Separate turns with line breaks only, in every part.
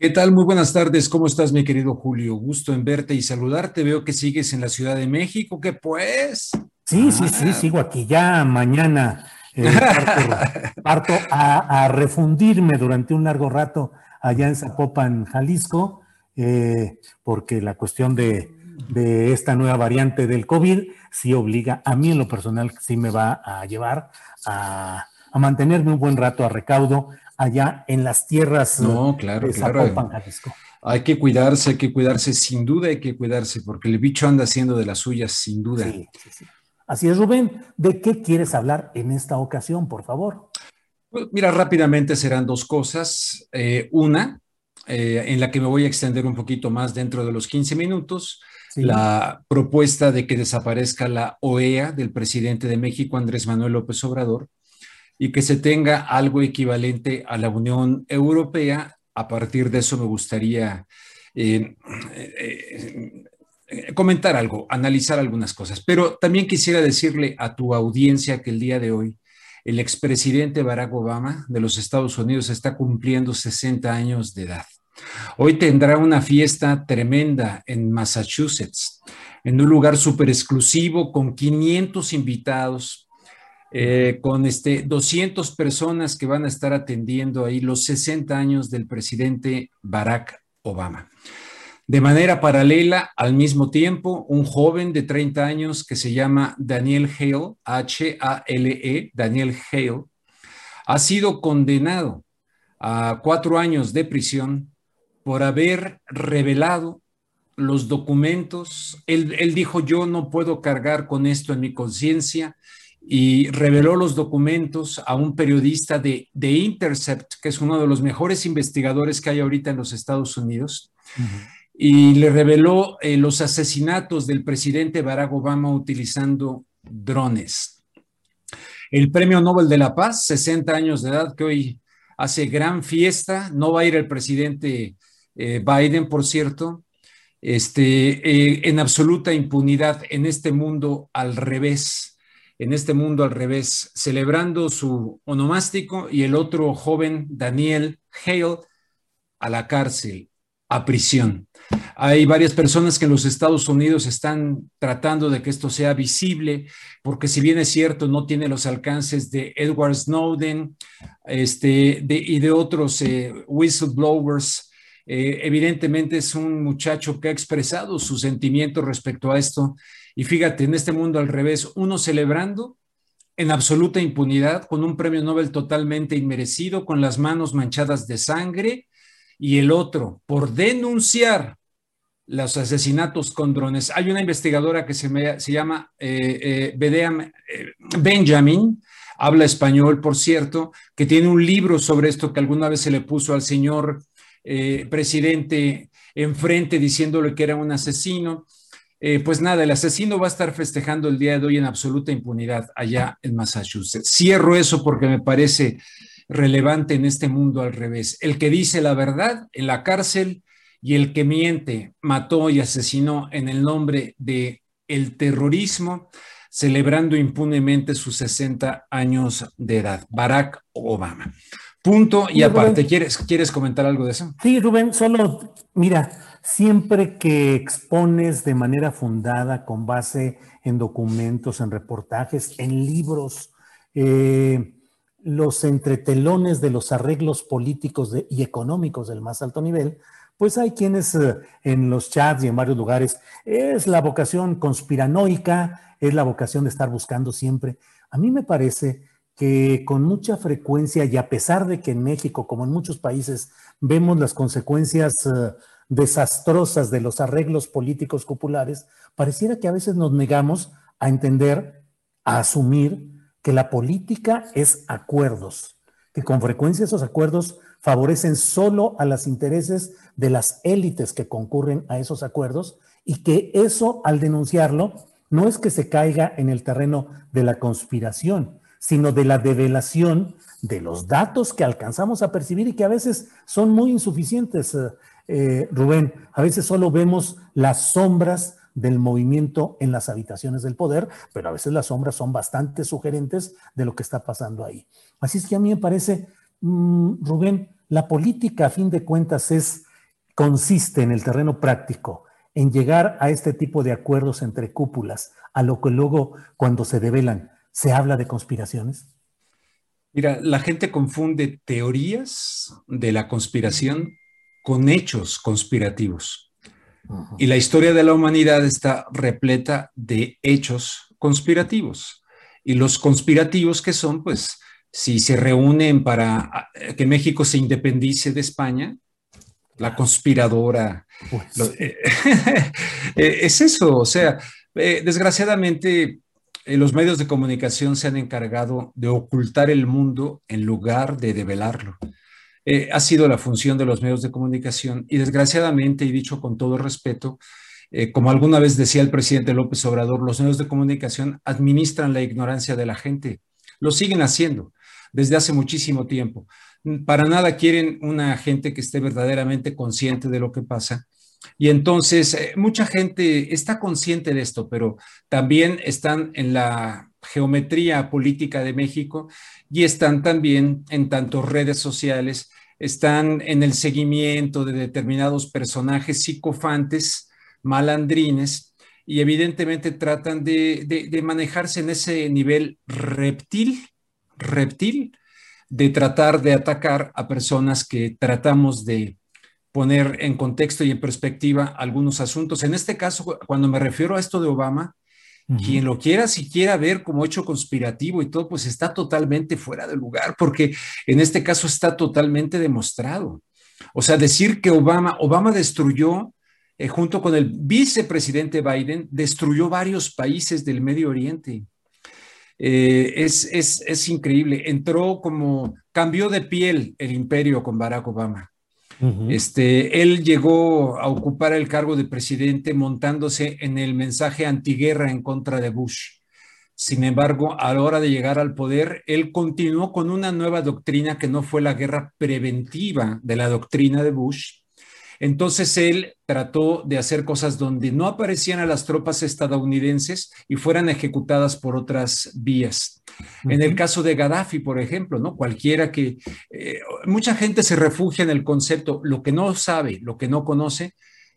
¿Qué tal? Muy buenas tardes. ¿Cómo estás, mi querido Julio? Gusto en verte y saludarte. Veo que sigues en la Ciudad de México. ¿Qué pues?
Sí, sí, sí, sigo aquí ya mañana. eh, parto, parto a, a refundirme durante un largo rato allá en Zapopan, Jalisco, eh, porque la cuestión de, de esta nueva variante del COVID sí obliga, a mí en lo personal, sí me va a llevar a, a mantenerme un buen rato a recaudo allá en las tierras
No, claro,
de
claro.
Zapopan, Jalisco.
Hay que cuidarse, hay que cuidarse, sin duda hay que cuidarse, porque el bicho anda haciendo de las suyas, sin duda.
Sí, sí, sí. Así es, Rubén. ¿De qué quieres hablar en esta ocasión, por favor?
Pues, Mira, rápidamente serán dos cosas. Eh, una, eh, en la que me voy a extender un poquito más dentro de los 15 minutos,
Sí.
la propuesta de que desaparezca la OEA del presidente de México, Andrés Manuel López Obrador, y que se tenga algo equivalente a la Unión Europea. A partir de eso me gustaría eh, eh, eh, comentar algo, analizar algunas cosas, pero también quisiera decirle a tu audiencia que el día de hoy el expresidente Barack Obama de los Estados Unidos está cumpliendo 60 años de edad. Hoy tendrá una fiesta tremenda en Massachusetts, en un lugar súper exclusivo con 500 invitados, eh, con este 200 personas que van a estar atendiendo ahí los 60 años del presidente Barack Obama. De manera paralela, al mismo tiempo, un joven de 30 años que se llama Daniel Hale, H-A-L-E, Daniel Hale, ha sido condenado a cuatro años de prisión por haber revelado los documentos. Él, él dijo, yo no puedo cargar con esto en mi conciencia y reveló los documentos a un periodista de, de Intercept, que es uno de los mejores investigadores que hay ahorita en los Estados Unidos y le reveló eh, los asesinatos del presidente Barack Obama utilizando drones. El Premio Nobel de la Paz, 60 años de edad, que hoy hace gran fiesta, no va a ir el presidente eh, Biden, por cierto, este, eh, en absoluta impunidad en este mundo al revés, en este mundo al revés, celebrando su onomástico y el otro joven, Daniel Hale, a la cárcel, a prisión. Hay varias personas que en los Estados Unidos están tratando de que esto sea visible, porque si bien es cierto, no tiene los alcances de Edward Snowden este, y de otros eh, whistleblowers, eh, evidentemente es un muchacho que ha expresado su sentimiento respecto a esto. Y fíjate, en este mundo al revés, uno celebrando en absoluta impunidad, con un premio Nobel totalmente inmerecido, con las manos manchadas de sangre, y el otro por denunciar los asesinatos con drones. Hay una investigadora que se, me, se llama eh, eh, eh, Benjamin, habla español, por cierto, que tiene un libro sobre esto que alguna vez se le puso al señor eh, presidente enfrente diciéndole que era un asesino. Eh, pues nada, el asesino va a estar festejando el día de hoy en absoluta impunidad allá en Massachusetts. Cierro eso porque me parece relevante en este mundo al revés. El que dice la verdad en la cárcel y el que miente, mató y asesinó en el nombre de el terrorismo, celebrando impunemente sus 60 años de edad. Barack Obama. Punto y aparte, ¿quieres, ¿quieres comentar algo de eso?
Sí, Rubén, solo, mira, siempre que expones de manera fundada, con base en documentos, en reportajes, en libros, eh, los entretelones de los arreglos políticos y económicos del más alto nivel, pues hay quienes eh, en los chats y en varios lugares es la vocación conspiranoica, es la vocación de estar buscando siempre. A mí me parece que con mucha frecuencia y a pesar de que en México, como en muchos países, vemos las consecuencias eh, desastrosas de los arreglos políticos populares, pareciera que a veces nos negamos a entender, a asumir que la política es acuerdos, que con frecuencia esos acuerdos favorecen solo a los intereses de las élites que concurren a esos acuerdos y que eso al denunciarlo no es que se caiga en el terreno de la conspiración, sino de la develación de los datos que alcanzamos a percibir y que a veces son muy insuficientes, eh, Rubén. A veces solo vemos las sombras del movimiento en las habitaciones del poder, pero a veces las sombras son bastante sugerentes de lo que está pasando ahí. Así es que a mí me parece, mm, Rubén, la política a fin de cuentas es, consiste en el terreno práctico, en llegar a este tipo de acuerdos entre cúpulas, a lo que luego cuando se develan, se habla de conspiraciones.
Mira, la gente confunde teorías de la conspiración con hechos conspirativos. Y la historia de la humanidad está repleta de hechos conspirativos. Y los conspirativos que son, pues, si se reúnen para eh, que México se independice de España, la conspiradora. Pues eh, eh, es eso, o sea, desgraciadamente los medios de comunicación se han encargado de ocultar el mundo en lugar de develarlo. Eh, ha sido la función de los medios de comunicación y desgraciadamente, y dicho con todo respeto, eh, como alguna vez decía el presidente López Obrador, los medios de comunicación administran la ignorancia de la gente. Lo siguen haciendo desde hace muchísimo tiempo. Para nada quieren una gente que esté verdaderamente consciente de lo que pasa. Y entonces, eh, mucha gente está consciente de esto, pero también están en la geometría política de México y están también en tantos redes sociales, están en el seguimiento de determinados personajes psicofantes, malandrines, y evidentemente tratan de, manejarse en ese nivel reptil, reptil, de tratar de atacar a personas que tratamos de poner en contexto y en perspectiva algunos asuntos. En este caso, cuando me refiero a esto de Obama, quien lo quiera siquiera ver como hecho conspirativo y todo, pues está totalmente fuera de lugar, porque en este caso está totalmente demostrado. O sea, decir que Obama, Obama destruyó, eh, junto con el vicepresidente Biden, destruyó varios países del Medio Oriente. Eh, es, es, es increíble. Entró como, cambió de piel el imperio con Barack Obama este, él llegó a ocupar el cargo de presidente montándose en el mensaje antiguerra en contra de Bush. Sin embargo, a la hora de llegar al poder, él continuó con una nueva doctrina que no fue la guerra preventiva de la doctrina de Bush, entonces él trató de hacer cosas donde no aparecían a las tropas estadounidenses y fueran ejecutadas por otras vías. En el caso de Gaddafi, por ejemplo, ¿no? Cualquiera que eh, mucha gente se refugia en el concepto, lo que no sabe, lo que no conoce,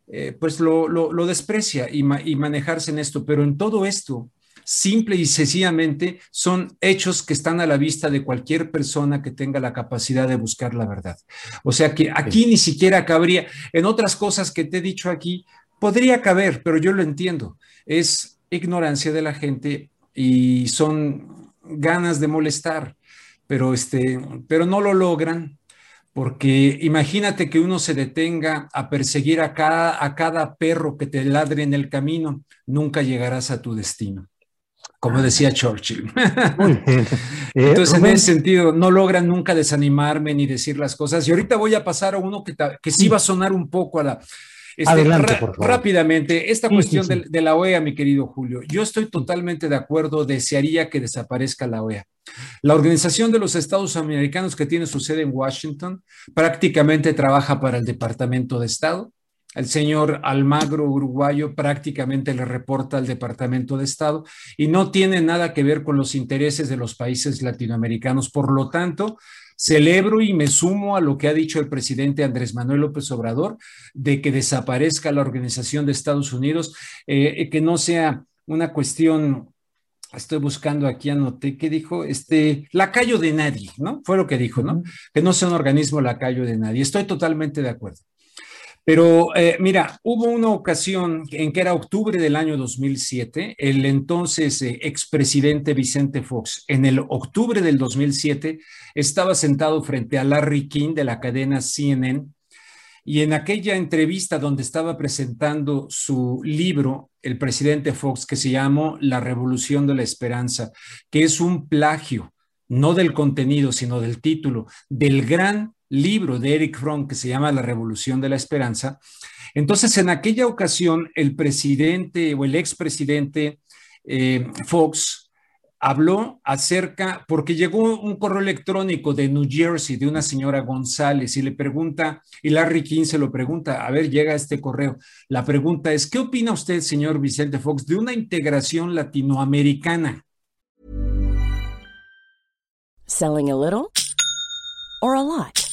eh, pues lo, desprecia y, y manejarse en esto. Pero en todo esto, simple y sencillamente son hechos que están a la vista de cualquier persona que tenga la capacidad de buscar la verdad. O sea que aquí ni siquiera cabría, en otras cosas que te he dicho aquí, podría caber, pero yo lo entiendo. Es ignorancia de la gente y son ganas de molestar, pero, este, pero no lo logran. Porque imagínate que uno se detenga a perseguir a cada, a cada perro que te ladre en el camino, nunca llegarás a tu destino como decía Churchill. Eh, Entonces, en ese sentido, no logran nunca desanimarme ni decir las cosas. Y ahorita voy a pasar a uno que, que sí va a sonar un poco a la...
Este, Adelante, por favor.
Rápidamente, esta cuestión De, de, la OEA, mi querido Julio, yo estoy totalmente de acuerdo, desearía que desaparezca la OEA. La Organización de los Estados Americanos, que tiene su sede en Washington, prácticamente trabaja para el Departamento de Estado el señor Almagro, uruguayo, prácticamente le reporta al Departamento de Estado y no tiene nada que ver con los intereses de los países latinoamericanos. Por lo tanto, celebro y me sumo a lo que ha dicho el presidente Andrés Manuel López Obrador de que desaparezca la Organización de Estados Unidos, eh, que no sea una cuestión estoy buscando aquí, anoté, ¿qué dijo? Este, lacayo de nadie, ¿no? Fue lo que dijo, ¿no? Que no sea un organismo lacayo de nadie. Estoy totalmente de acuerdo. Pero eh, mira, hubo una ocasión en que era octubre del año 2007, el entonces eh, expresidente Vicente Fox, en el octubre del 2007, estaba sentado frente a Larry King de la cadena CNN y en aquella entrevista donde estaba presentando su libro, el presidente Fox, que se llamó La Revolución de la Esperanza, que es un plagio, no del contenido, sino del título, del gran libro de Eric Fromm que se llama La Revolución de la Esperanza. Entonces, en aquella ocasión, el presidente o el expresidente eh, Fox habló acerca, porque llegó un correo electrónico de New Jersey de una señora González y le pregunta, y Larry King se lo pregunta, a ver, llega este correo. La pregunta es, ¿qué opina usted, señor Vicente Fox, de una integración latinoamericana?
Selling a little or a lot?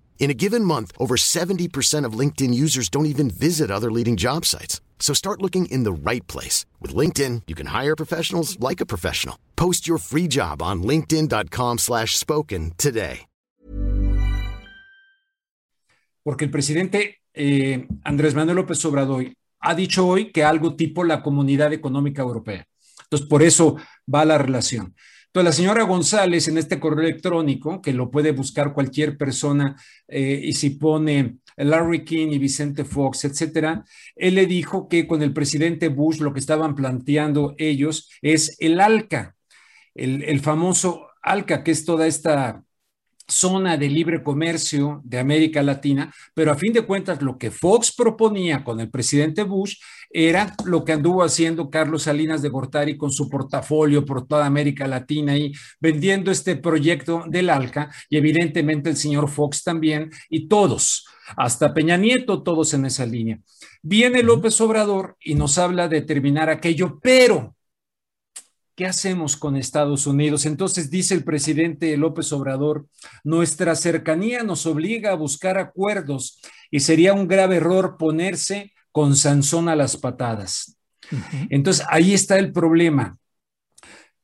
In a given month, over 70% of LinkedIn users don't even visit other leading job sites. So start looking in the right place. With LinkedIn, you can hire professionals like a professional. Post your free job on linkedin.com slash spoken today.
Porque el presidente eh, Andrés Manuel López Obrador ha dicho hoy que algo tipo la Comunidad Económica Europea. Entonces, por eso va la relación. Entonces, la señora González en este correo electrónico, que lo puede buscar cualquier persona, eh, y si pone Larry King y Vicente Fox, etcétera, él le dijo que con el presidente Bush lo que estaban planteando ellos es el ALCA, el, el famoso ALCA, que es toda esta zona de libre comercio de América Latina, pero a fin de cuentas lo que Fox proponía con el presidente Bush era lo que anduvo haciendo Carlos Salinas de Gortari con su portafolio por toda América Latina y vendiendo este proyecto del ALCA y evidentemente el señor Fox también y todos, hasta Peña Nieto, todos en esa línea. Viene López Obrador y nos habla de terminar aquello, pero ¿Qué hacemos con Estados Unidos? Entonces dice el presidente López Obrador, nuestra cercanía nos obliga a buscar acuerdos y sería un grave error ponerse con Sansón a las patadas. Entonces ahí está el problema.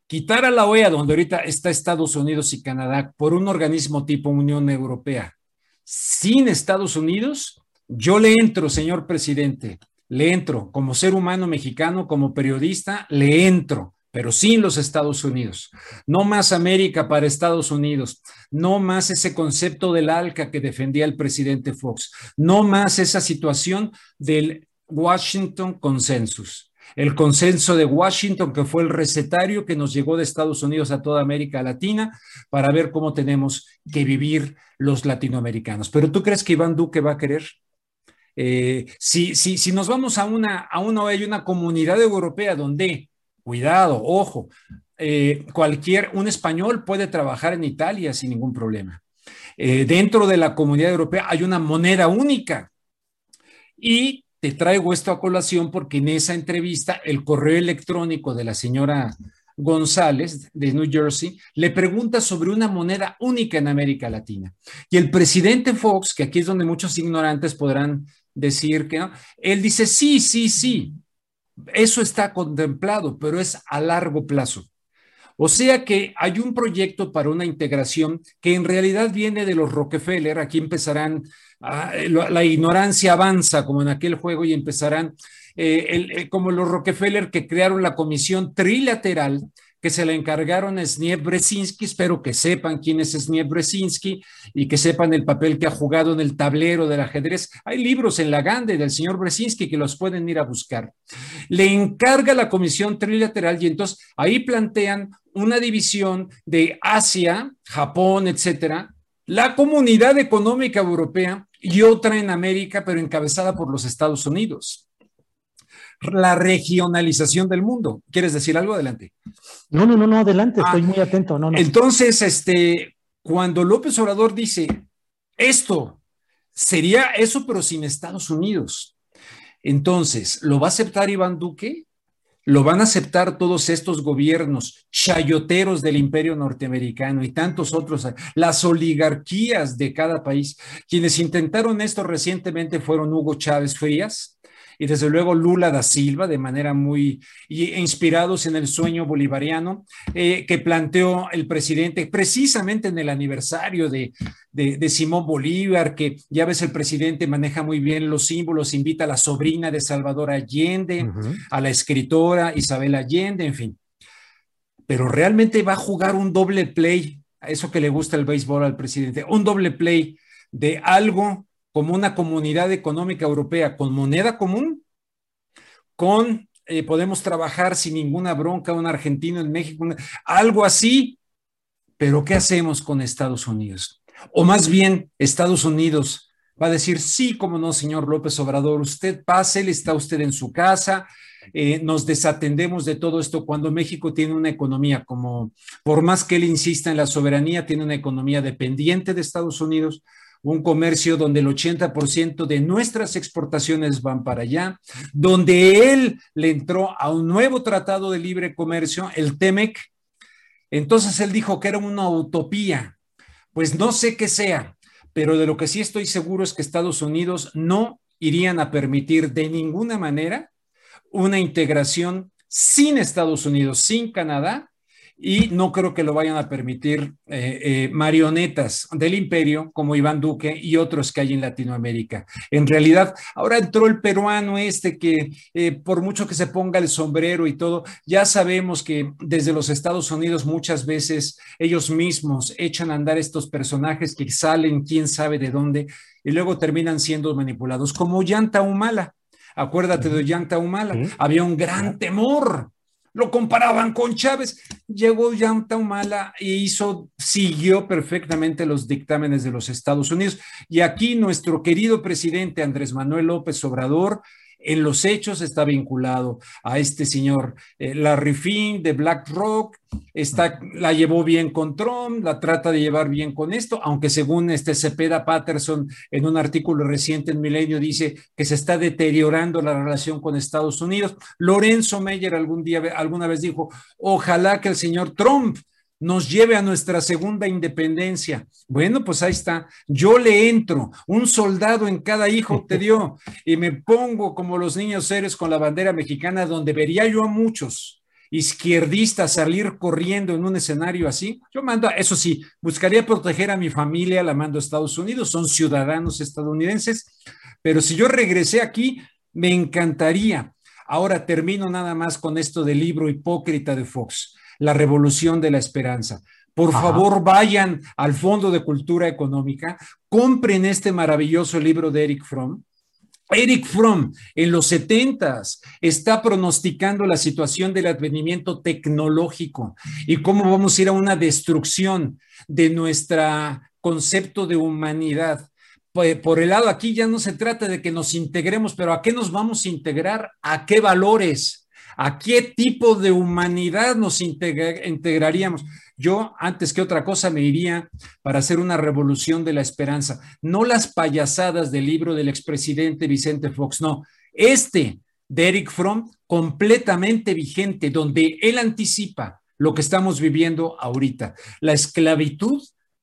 Quitar a la OEA, donde ahorita está Estados Unidos y Canadá, por un organismo tipo Unión Europea, sin Estados Unidos, yo le entro, señor presidente, le entro como ser humano mexicano, como periodista, le entro pero sin los Estados Unidos. No más América para Estados Unidos, no más ese concepto del ALCA que defendía el presidente Fox, no más esa situación del Washington Consensus. El consenso de Washington, que fue el recetario que nos llegó de Estados Unidos a toda América Latina para ver cómo tenemos que vivir los latinoamericanos. Pero ¿tú crees que Iván Duque va a querer? Eh, si, si, si nos vamos a una, a una, hay una comunidad europea donde Cuidado, ojo, eh, cualquier, un español puede trabajar en Italia sin ningún problema. Eh, dentro de la comunidad europea hay una moneda única. Y te traigo esto a colación porque en esa entrevista el correo electrónico de la señora González de New Jersey le pregunta sobre una moneda única en América Latina. Y el presidente Fox, que aquí es donde muchos ignorantes podrán decir que no, él dice, sí, sí, sí, Eso está contemplado, pero es a largo plazo. O sea que hay un proyecto para una integración que en realidad viene de los Rockefeller. Aquí empezarán, la ignorancia avanza como en aquel juego y empezarán eh, como los Rockefeller que crearon la comisión trilateral que se le encargaron a Sniev Bresinski. Espero que sepan quién es Sniev Bresinski y que sepan el papel que ha jugado en el tablero del ajedrez. Hay libros en la Gande del señor Bresinski que los pueden ir a buscar. Le encarga la comisión trilateral y entonces ahí plantean una división de Asia, Japón, etcétera, la Comunidad Económica Europea y otra en América, pero encabezada por los Estados Unidos la regionalización del mundo. ¿Quieres decir algo? Adelante.
No, no, no, no, adelante, estoy ah, muy atento. No, no.
Entonces, este, cuando López Obrador dice esto, sería eso, pero sin Estados Unidos. Entonces, ¿lo va a aceptar Iván Duque? ¿Lo van a aceptar todos estos gobiernos chayoteros del imperio norteamericano y tantos otros, las oligarquías de cada país? Quienes intentaron esto recientemente fueron Hugo Chávez Frías, y desde luego Lula da Silva, de manera muy inspirados en el sueño bolivariano eh, que planteó el presidente precisamente en el aniversario de, de, Simón Bolívar, que ya ves el presidente maneja muy bien los símbolos, invita a la sobrina de Salvador Allende, a la escritora Isabel Allende, en fin. Pero realmente va a jugar un doble play, a eso que le gusta el béisbol al presidente, un doble play de algo como una comunidad económica europea con moneda común, con eh, podemos trabajar sin ninguna bronca, un argentino en México, algo así, pero ¿qué hacemos con Estados Unidos? O más bien, Estados Unidos va a decir, sí, como no, señor López Obrador, usted pase, está usted en su casa, eh, nos desatendemos de todo esto cuando México tiene una economía como, por más que él insista en la soberanía, tiene una economía dependiente de Estados Unidos, un comercio donde el 80% de nuestras exportaciones van para allá, donde él le entró a un nuevo tratado de libre comercio, el TEMEC. Entonces él dijo que era una utopía. Pues no sé qué sea, pero de lo que sí estoy seguro es que Estados Unidos no irían a permitir de ninguna manera una integración sin Estados Unidos, sin Canadá, y no creo que lo vayan a permitir eh, eh, marionetas del imperio como Iván Duque y otros que hay en Latinoamérica. En realidad, ahora entró el peruano este que eh, por mucho que se ponga el sombrero y todo, ya sabemos que desde los Estados Unidos muchas veces ellos mismos echan a andar estos personajes que salen quién sabe de dónde y luego terminan siendo manipulados, como Yanta Humala. Acuérdate de Yanta Humala, había un gran temor lo comparaban con Chávez. Llegó Yanta Humala e hizo, siguió perfectamente los dictámenes de los Estados Unidos. Y aquí nuestro querido presidente Andrés Manuel López Obrador en los hechos está vinculado a este señor eh, Larry de BlackRock, está, la llevó bien con Trump, la trata de llevar bien con esto, aunque según este Cepeda Patterson en un artículo reciente en Milenio dice que se está deteriorando la relación con Estados Unidos. Lorenzo Meyer algún día, alguna vez dijo, ojalá que el señor Trump nos lleve a nuestra segunda independencia. Bueno, pues ahí está. Yo le entro, un soldado en cada hijo te dio, y me pongo como los niños seres con la bandera mexicana, donde vería yo a muchos izquierdistas salir corriendo en un escenario así. Yo mando, eso sí, buscaría proteger a mi familia, la mando a Estados Unidos, son ciudadanos estadounidenses, pero si yo regresé aquí, me encantaría. Ahora termino nada más con esto del libro hipócrita de Fox la revolución de la esperanza. Por favor, vayan al Fondo de Cultura Económica, compren este maravilloso libro de Eric Fromm. Eric Fromm en los 70 está pronosticando la situación del advenimiento tecnológico y cómo vamos a ir a una destrucción de nuestro concepto de humanidad. Por el lado aquí ya no se trata de que nos integremos, pero ¿a qué nos vamos a integrar? ¿A qué valores? ¿A qué tipo de humanidad nos integraríamos? Yo, antes que otra cosa, me iría para hacer una revolución de la esperanza. No las payasadas del libro del expresidente Vicente Fox, no. Este de Eric Fromm, completamente vigente, donde él anticipa lo que estamos viviendo ahorita. La esclavitud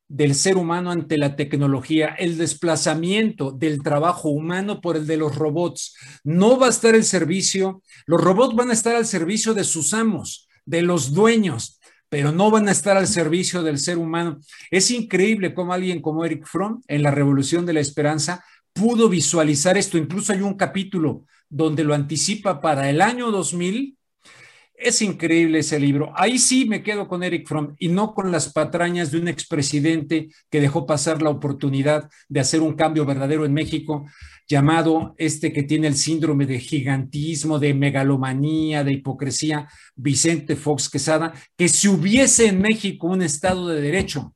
del ser humano ante la tecnología, el desplazamiento del trabajo humano por el de los robots. No va a estar el servicio, los robots van a estar al servicio de sus amos, de los dueños, pero no van a estar al servicio del ser humano. Es increíble cómo alguien como Eric Fromm en la Revolución de la Esperanza pudo visualizar esto. Incluso hay un capítulo donde lo anticipa para el año 2000 es increíble ese libro. Ahí sí me quedo con Eric Fromm y no con las patrañas de un expresidente que dejó pasar la oportunidad de hacer un cambio verdadero en México, llamado este que tiene el síndrome de gigantismo, de megalomanía, de hipocresía, Vicente Fox Quesada, que si hubiese en México un Estado de Derecho,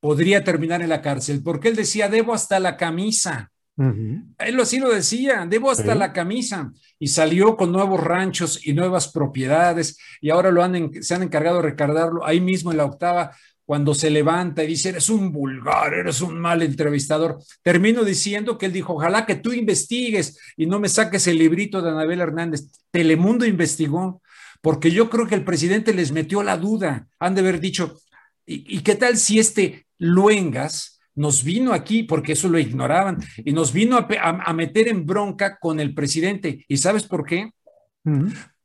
podría terminar en la cárcel, porque él decía, debo hasta la camisa. Él así lo decía, debo hasta la camisa. Y salió con nuevos ranchos y nuevas propiedades y ahora lo han, se han encargado de recargarlo ahí mismo en la octava cuando se levanta y dice, eres un vulgar, eres un mal entrevistador. Termino diciendo que él dijo, ojalá que tú investigues y no me saques el librito de Anabel Hernández. Telemundo investigó, porque yo creo que el presidente les metió la duda. Han de haber dicho, ¿y, y qué tal si este Luengas nos vino aquí, porque eso lo ignoraban, y nos vino a, meter en bronca con el presidente. ¿Y sabes por qué?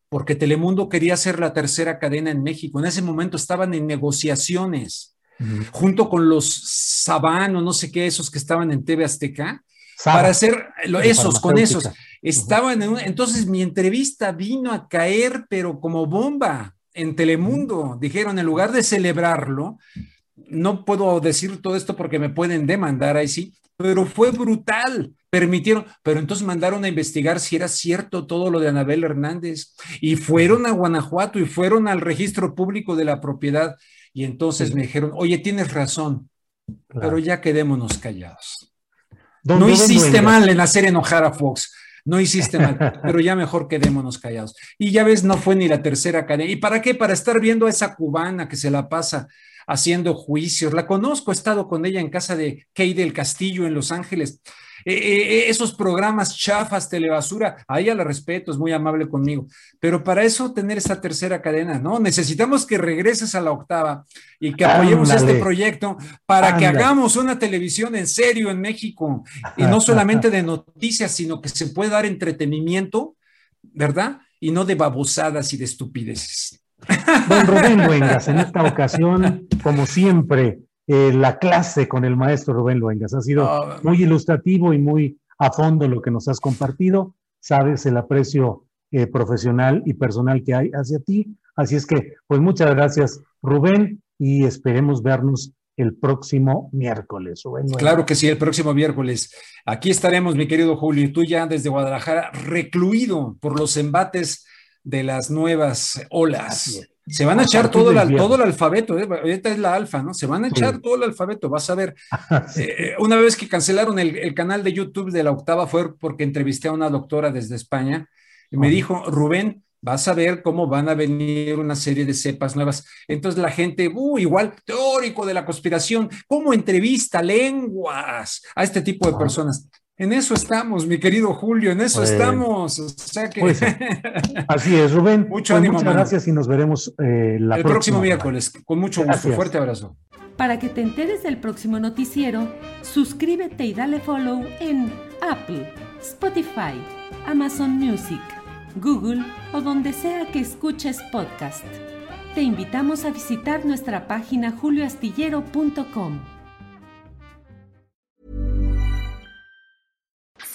Porque Telemundo quería ser la tercera cadena en México. En ese momento estaban en negociaciones, junto con los Sabano, no sé qué, esos que estaban en TV Azteca, para hacer esos, con esos. Estaban en entonces mi entrevista vino a caer, pero como bomba en Telemundo. Dijeron, en lugar de celebrarlo, no puedo decir todo esto porque me pueden demandar ahí sí, pero fue brutal. Permitieron, pero entonces mandaron a investigar si era cierto todo lo de Anabel Hernández y fueron a Guanajuato y fueron al registro público de la propiedad y entonces me dijeron, oye, tienes razón, pero ya quedémonos callados. no hiciste mal en hacer enojar a Fox. No hiciste mal, pero ya mejor quedémonos callados. Y ya ves, no fue ni la tercera cadena. ¿Y para qué? Para estar viendo a esa cubana que se la pasa haciendo juicios. La conozco, he estado con ella en casa de Kay del Castillo en Los Ángeles. Eh, eh, eh, esos programas chafas, telebasura, a ella la respeto, es muy amable conmigo, pero para eso tener esa tercera cadena, ¿no? Necesitamos que regreses a la octava y que apoyemos este proyecto para que hagamos una televisión en serio en México y no solamente de noticias, sino que se pueda dar entretenimiento, ¿verdad? Y no de babosadas y de estupideces.
Don Rubén Luengas, en esta ocasión, como siempre, eh, la clase con el maestro Rubén Luengas ha sido ah. muy ilustrativo y muy a fondo lo que nos has compartido. Sabes el aprecio eh, profesional y personal que hay hacia ti. Así es que, pues muchas gracias, Rubén, y esperemos vernos el próximo miércoles.
claro que sí, el próximo miércoles. Aquí estaremos, mi querido Julio, y tú ya desde Guadalajara, recluido por los embates de las nuevas olas. Se van a echar todo, el, todo el alfabeto, ¿eh? ahorita es la alfa, ¿no? Se van a echar todo el alfabeto, vas a ver. Eh, una vez que cancelaron el, canal de YouTube de la octava fue porque entrevisté a una doctora desde España y me dijo, Rubén, vas a ver cómo van a venir una serie de cepas nuevas. Entonces la gente, uh, igual, teórico de la conspiración, ¿cómo entrevista lenguas a este tipo de personas? En eso estamos, mi querido Julio, en eso estamos.
Pues, así es, Rubén. Mucho pues ánimo, muchas gracias y nos veremos eh, la
el próximo miércoles. Con mucho gusto. Fuerte abrazo.
Para que te enteres del próximo noticiero, suscríbete y dale follow en Apple, Spotify, Amazon Music, Google o donde sea que escuches podcast. Te invitamos a visitar nuestra página julioastillero.com.